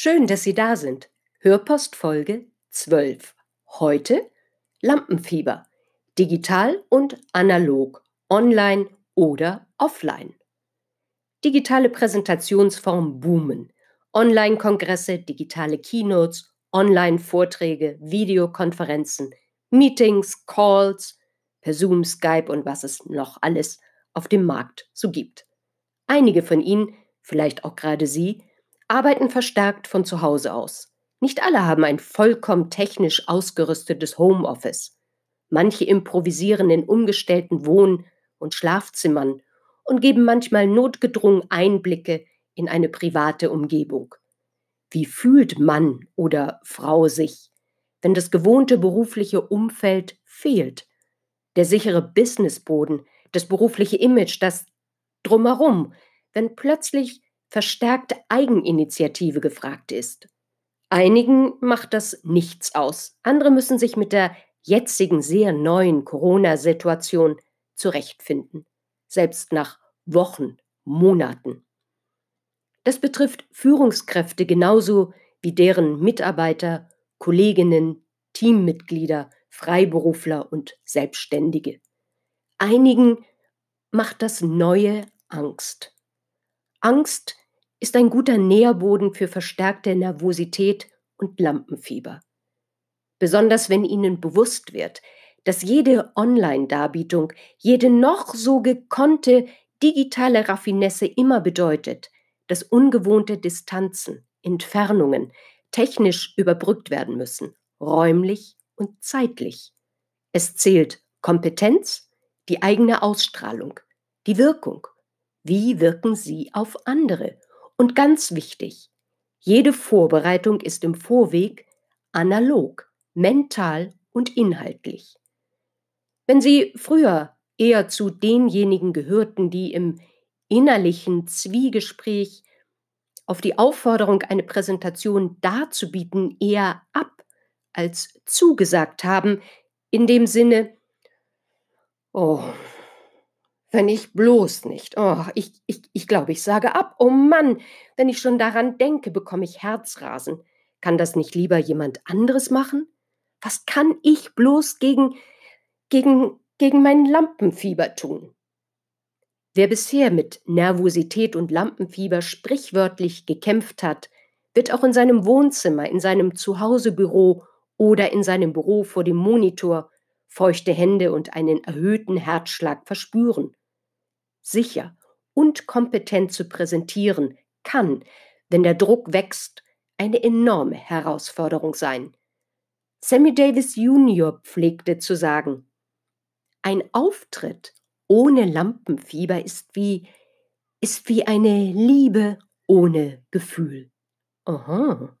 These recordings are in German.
Schön, dass Sie da sind. Hörpost Folge 12. Heute Lampenfieber. Digital und analog, online oder offline. Digitale Präsentationsformen boomen. Online-Kongresse, digitale Keynotes, Online-Vorträge, Videokonferenzen, Meetings, Calls, per Zoom, Skype und was es noch alles auf dem Markt so gibt. Einige von Ihnen, vielleicht auch gerade Sie, arbeiten verstärkt von zu Hause aus. Nicht alle haben ein vollkommen technisch ausgerüstetes Homeoffice. Manche improvisieren in umgestellten Wohn- und Schlafzimmern und geben manchmal notgedrungen Einblicke in eine private Umgebung. Wie fühlt Mann oder Frau sich, wenn das gewohnte berufliche Umfeld fehlt? Der sichere Businessboden, das berufliche Image, das drumherum, wenn plötzlich verstärkte Eigeninitiative gefragt ist. Einigen macht das nichts aus. Andere müssen sich mit der jetzigen sehr neuen Corona-Situation zurechtfinden, selbst nach Wochen, Monaten. Das betrifft Führungskräfte genauso wie deren Mitarbeiter, Kolleginnen, Teammitglieder, Freiberufler und Selbstständige. Einigen macht das Neue Angst. Angst ist ein guter Nährboden für verstärkte Nervosität und Lampenfieber. Besonders wenn Ihnen bewusst wird, dass jede Online-Darbietung, jede noch so gekonnte digitale Raffinesse immer bedeutet, dass ungewohnte Distanzen, Entfernungen technisch überbrückt werden müssen, räumlich und zeitlich. Es zählt Kompetenz, die eigene Ausstrahlung, die Wirkung. Wie wirken Sie auf andere und ganz wichtig, jede Vorbereitung ist im Vorweg analog, mental und inhaltlich. Wenn Sie früher eher zu denjenigen gehörten, die im innerlichen Zwiegespräch auf die Aufforderung, eine Präsentation darzubieten, eher ab als zugesagt haben, in dem Sinne, oh, wenn ich bloß nicht. Oh, ich, ich, ich glaube, ich sage ab. Oh Mann, wenn ich schon daran denke, bekomme ich Herzrasen. Kann das nicht lieber jemand anderes machen? Was kann ich bloß gegen, gegen, gegen mein Lampenfieber tun? Wer bisher mit Nervosität und Lampenfieber sprichwörtlich gekämpft hat, wird auch in seinem Wohnzimmer, in seinem Zuhausebüro oder in seinem Büro vor dem Monitor feuchte Hände und einen erhöhten Herzschlag verspüren sicher und kompetent zu präsentieren, kann, wenn der Druck wächst, eine enorme Herausforderung sein. Sammy Davis Jr. pflegte zu sagen, ein Auftritt ohne Lampenfieber ist wie, ist wie eine Liebe ohne Gefühl. Aha.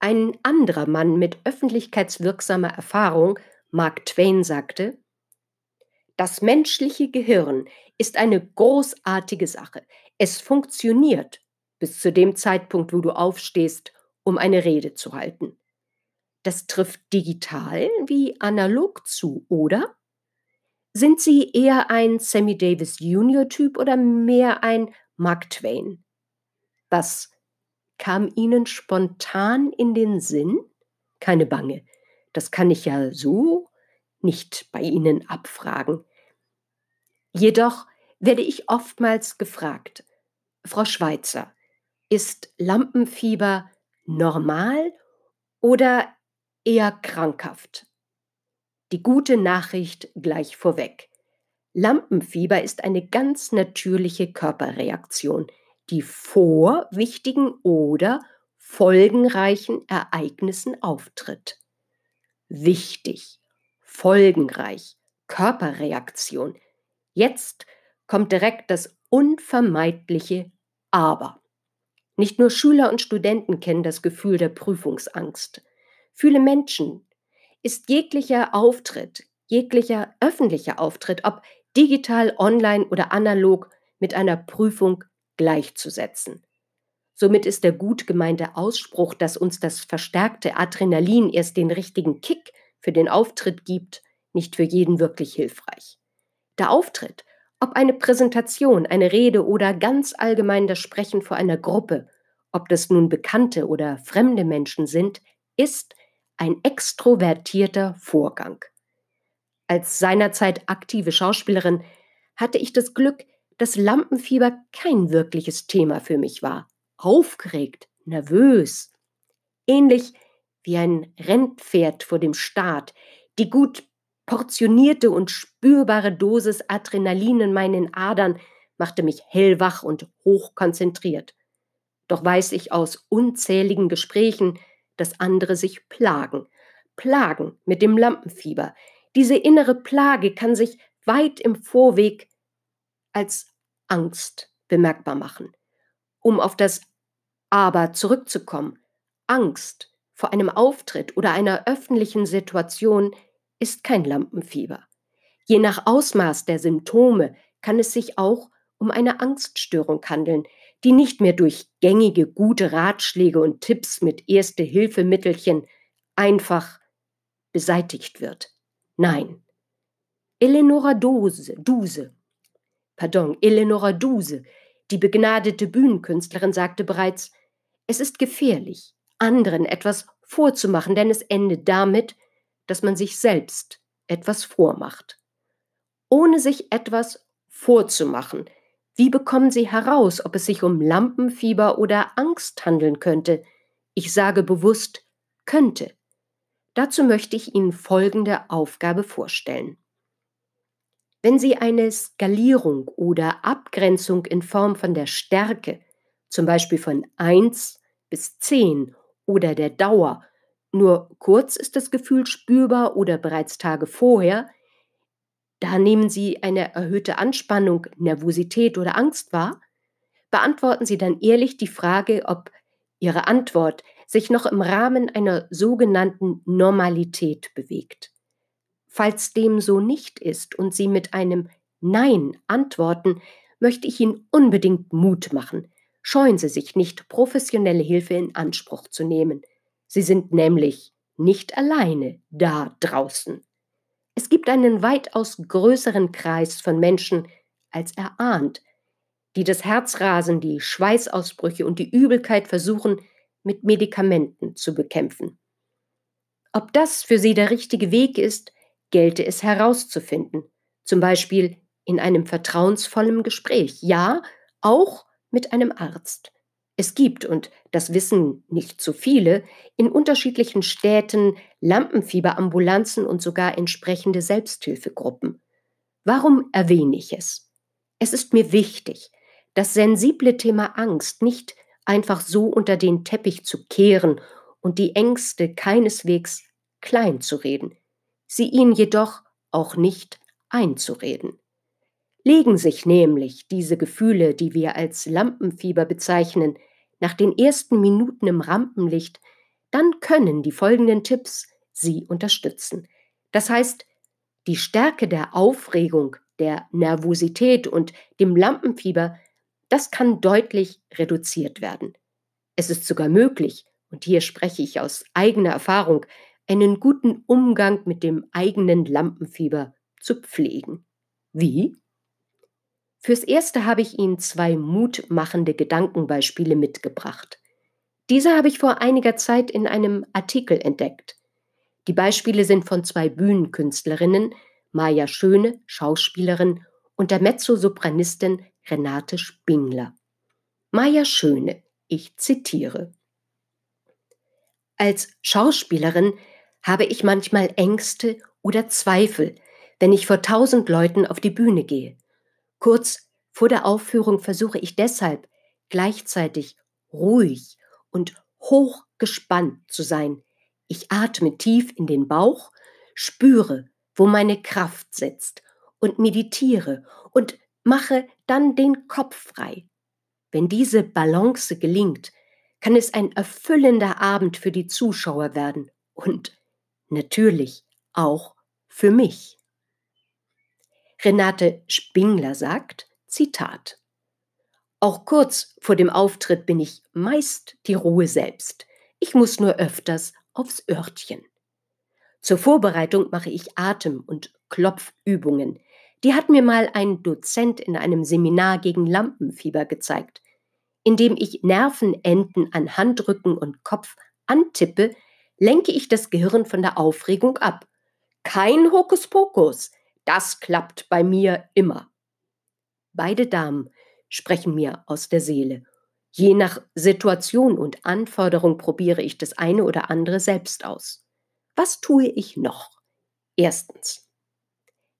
Ein anderer Mann mit öffentlichkeitswirksamer Erfahrung, Mark Twain, sagte, das menschliche Gehirn ist eine großartige Sache. Es funktioniert bis zu dem Zeitpunkt, wo du aufstehst, um eine Rede zu halten. Das trifft digital wie analog zu, oder? Sind Sie eher ein Sammy Davis Jr. Typ oder mehr ein Mark Twain? Was kam Ihnen spontan in den Sinn? Keine Bange, das kann ich ja so nicht bei Ihnen abfragen. Jedoch werde ich oftmals gefragt, Frau Schweizer, ist Lampenfieber normal oder eher krankhaft? Die gute Nachricht gleich vorweg. Lampenfieber ist eine ganz natürliche Körperreaktion, die vor wichtigen oder folgenreichen Ereignissen auftritt. Wichtig, folgenreich, Körperreaktion, Jetzt kommt direkt das unvermeidliche Aber. Nicht nur Schüler und Studenten kennen das Gefühl der Prüfungsangst. Viele Menschen ist jeglicher Auftritt, jeglicher öffentlicher Auftritt, ob digital, online oder analog, mit einer Prüfung gleichzusetzen. Somit ist der gut gemeinte Ausspruch, dass uns das verstärkte Adrenalin erst den richtigen Kick für den Auftritt gibt, nicht für jeden wirklich hilfreich. Der Auftritt, ob eine Präsentation, eine Rede oder ganz allgemein das Sprechen vor einer Gruppe, ob das nun bekannte oder fremde Menschen sind, ist ein extrovertierter Vorgang. Als seinerzeit aktive Schauspielerin hatte ich das Glück, dass Lampenfieber kein wirkliches Thema für mich war aufgeregt, nervös. Ähnlich wie ein Rennpferd vor dem Start, die gut portionierte und spürbare Dosis Adrenalin in meinen Adern machte mich hellwach und hochkonzentriert. Doch weiß ich aus unzähligen Gesprächen, dass andere sich plagen, plagen mit dem Lampenfieber. Diese innere Plage kann sich weit im Vorweg als Angst bemerkbar machen. Um auf das Aber zurückzukommen, Angst vor einem Auftritt oder einer öffentlichen Situation ist kein Lampenfieber. Je nach Ausmaß der Symptome kann es sich auch um eine Angststörung handeln, die nicht mehr durch gängige gute Ratschläge und Tipps mit Erste-Hilfe-Mittelchen einfach beseitigt wird. Nein. Eleonora Duse, Duse, pardon, Eleonora Duse, die begnadete Bühnenkünstlerin, sagte bereits, es ist gefährlich, anderen etwas vorzumachen, denn es endet damit, dass man sich selbst etwas vormacht. Ohne sich etwas vorzumachen, wie bekommen Sie heraus, ob es sich um Lampenfieber oder Angst handeln könnte? Ich sage bewusst könnte. Dazu möchte ich Ihnen folgende Aufgabe vorstellen. Wenn Sie eine Skalierung oder Abgrenzung in Form von der Stärke, zum Beispiel von 1 bis 10 oder der Dauer, nur kurz ist das Gefühl spürbar oder bereits Tage vorher, da nehmen Sie eine erhöhte Anspannung, Nervosität oder Angst wahr, beantworten Sie dann ehrlich die Frage, ob Ihre Antwort sich noch im Rahmen einer sogenannten Normalität bewegt. Falls dem so nicht ist und Sie mit einem Nein antworten, möchte ich Ihnen unbedingt Mut machen. Scheuen Sie sich nicht, professionelle Hilfe in Anspruch zu nehmen. Sie sind nämlich nicht alleine da draußen. Es gibt einen weitaus größeren Kreis von Menschen, als er ahnt, die das Herzrasen, die Schweißausbrüche und die Übelkeit versuchen, mit Medikamenten zu bekämpfen. Ob das für sie der richtige Weg ist, gelte es herauszufinden, zum Beispiel in einem vertrauensvollen Gespräch, ja, auch mit einem Arzt. Es gibt, und das wissen nicht zu viele, in unterschiedlichen Städten Lampenfieberambulanzen und sogar entsprechende Selbsthilfegruppen. Warum erwähne ich es? Es ist mir wichtig, das sensible Thema Angst nicht einfach so unter den Teppich zu kehren und die Ängste keineswegs klein zu reden sie ihnen jedoch auch nicht einzureden. Legen sich nämlich diese Gefühle, die wir als Lampenfieber bezeichnen, nach den ersten Minuten im Rampenlicht, dann können die folgenden Tipps Sie unterstützen. Das heißt, die Stärke der Aufregung, der Nervosität und dem Lampenfieber, das kann deutlich reduziert werden. Es ist sogar möglich, und hier spreche ich aus eigener Erfahrung, einen guten Umgang mit dem eigenen Lampenfieber zu pflegen. Wie? Fürs Erste habe ich Ihnen zwei mutmachende Gedankenbeispiele mitgebracht. Diese habe ich vor einiger Zeit in einem Artikel entdeckt. Die Beispiele sind von zwei Bühnenkünstlerinnen, Maja Schöne, Schauspielerin, und der Mezzosopranistin Renate Spingler. Maja Schöne, ich zitiere. Als Schauspielerin habe ich manchmal Ängste oder Zweifel, wenn ich vor tausend Leuten auf die Bühne gehe. Kurz vor der Aufführung versuche ich deshalb gleichzeitig ruhig und hochgespannt zu sein. Ich atme tief in den Bauch, spüre, wo meine Kraft sitzt und meditiere und mache dann den Kopf frei. Wenn diese Balance gelingt, kann es ein erfüllender Abend für die Zuschauer werden und natürlich auch für mich. Renate Spingler sagt, Zitat, Auch kurz vor dem Auftritt bin ich meist die Ruhe selbst. Ich muss nur öfters aufs Örtchen. Zur Vorbereitung mache ich Atem- und Klopfübungen. Die hat mir mal ein Dozent in einem Seminar gegen Lampenfieber gezeigt. Indem ich Nervenenden an Handrücken und Kopf antippe, lenke ich das Gehirn von der Aufregung ab. Kein Hokuspokus, das klappt bei mir immer. Beide Damen sprechen mir aus der Seele. Je nach Situation und Anforderung probiere ich das eine oder andere selbst aus. Was tue ich noch? Erstens.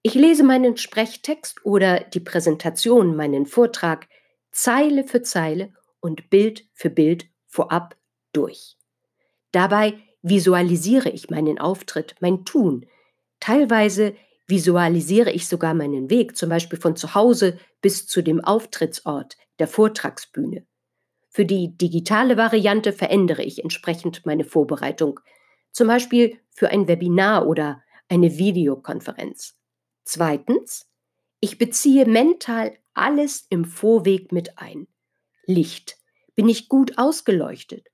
Ich lese meinen Sprechtext oder die Präsentation, meinen Vortrag Zeile für Zeile und Bild für Bild vorab durch. Dabei visualisiere ich meinen Auftritt, mein Tun. Teilweise visualisiere ich sogar meinen Weg, zum Beispiel von zu Hause bis zu dem Auftrittsort, der Vortragsbühne. Für die digitale Variante verändere ich entsprechend meine Vorbereitung, zum Beispiel für ein Webinar oder eine Videokonferenz. Zweitens, ich beziehe mental alles im Vorweg mit ein. Licht, bin ich gut ausgeleuchtet?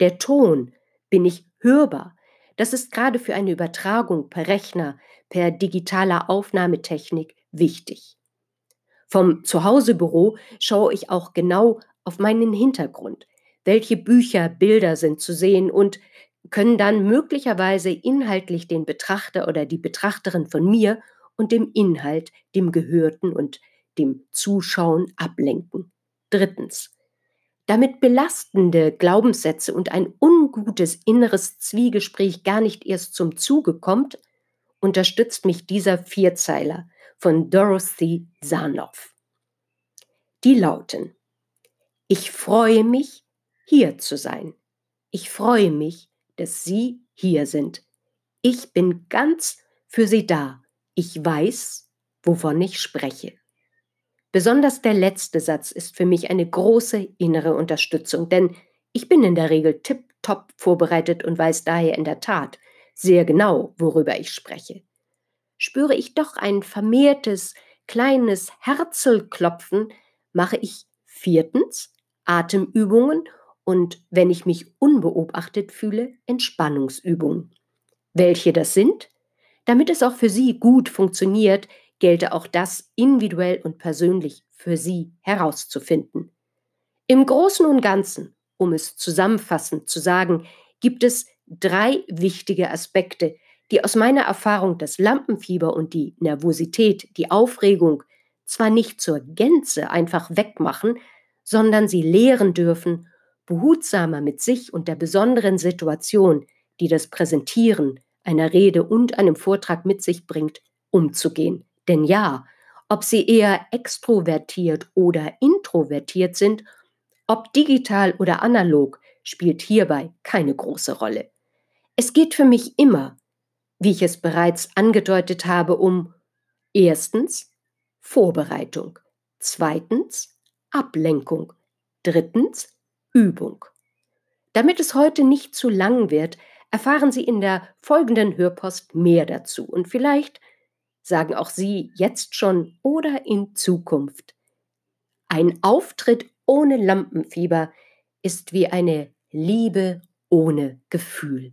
Der Ton, bin ich hörbar? Das ist gerade für eine Übertragung per Rechner, per digitaler Aufnahmetechnik wichtig. Vom Zuhausebüro schaue ich auch genau auf meinen Hintergrund. Welche Bücher, Bilder sind zu sehen und können dann möglicherweise inhaltlich den Betrachter oder die Betrachterin von mir und dem Inhalt, dem Gehörten und dem Zuschauen ablenken. Drittens. Damit belastende Glaubenssätze und ein ungutes inneres Zwiegespräch gar nicht erst zum Zuge kommt, unterstützt mich dieser Vierzeiler von Dorothy Sarnoff. Die lauten Ich freue mich, hier zu sein. Ich freue mich, dass Sie hier sind. Ich bin ganz für Sie da. Ich weiß, wovon ich spreche. Besonders der letzte Satz ist für mich eine große innere Unterstützung, denn ich bin in der Regel tipptopp vorbereitet und weiß daher in der Tat sehr genau, worüber ich spreche. Spüre ich doch ein vermehrtes, kleines Herzelklopfen, mache ich viertens Atemübungen und wenn ich mich unbeobachtet fühle, Entspannungsübungen. Welche das sind? Damit es auch für Sie gut funktioniert, gelte auch das individuell und persönlich für Sie herauszufinden. Im Großen und Ganzen, um es zusammenfassend zu sagen, gibt es drei wichtige Aspekte, die aus meiner Erfahrung das Lampenfieber und die Nervosität, die Aufregung zwar nicht zur Gänze einfach wegmachen, sondern sie lehren dürfen behutsamer mit sich und der besonderen Situation, die das Präsentieren einer Rede und einem Vortrag mit sich bringt, umzugehen. Denn ja, ob sie eher extrovertiert oder introvertiert sind, ob digital oder analog, spielt hierbei keine große Rolle. Es geht für mich immer, wie ich es bereits angedeutet habe, um erstens Vorbereitung, zweitens Ablenkung, drittens Übung. Damit es heute nicht zu lang wird, erfahren Sie in der folgenden Hörpost mehr dazu und vielleicht sagen auch Sie jetzt schon oder in Zukunft. Ein Auftritt ohne Lampenfieber ist wie eine Liebe ohne Gefühl.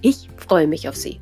Ich freue mich auf Sie.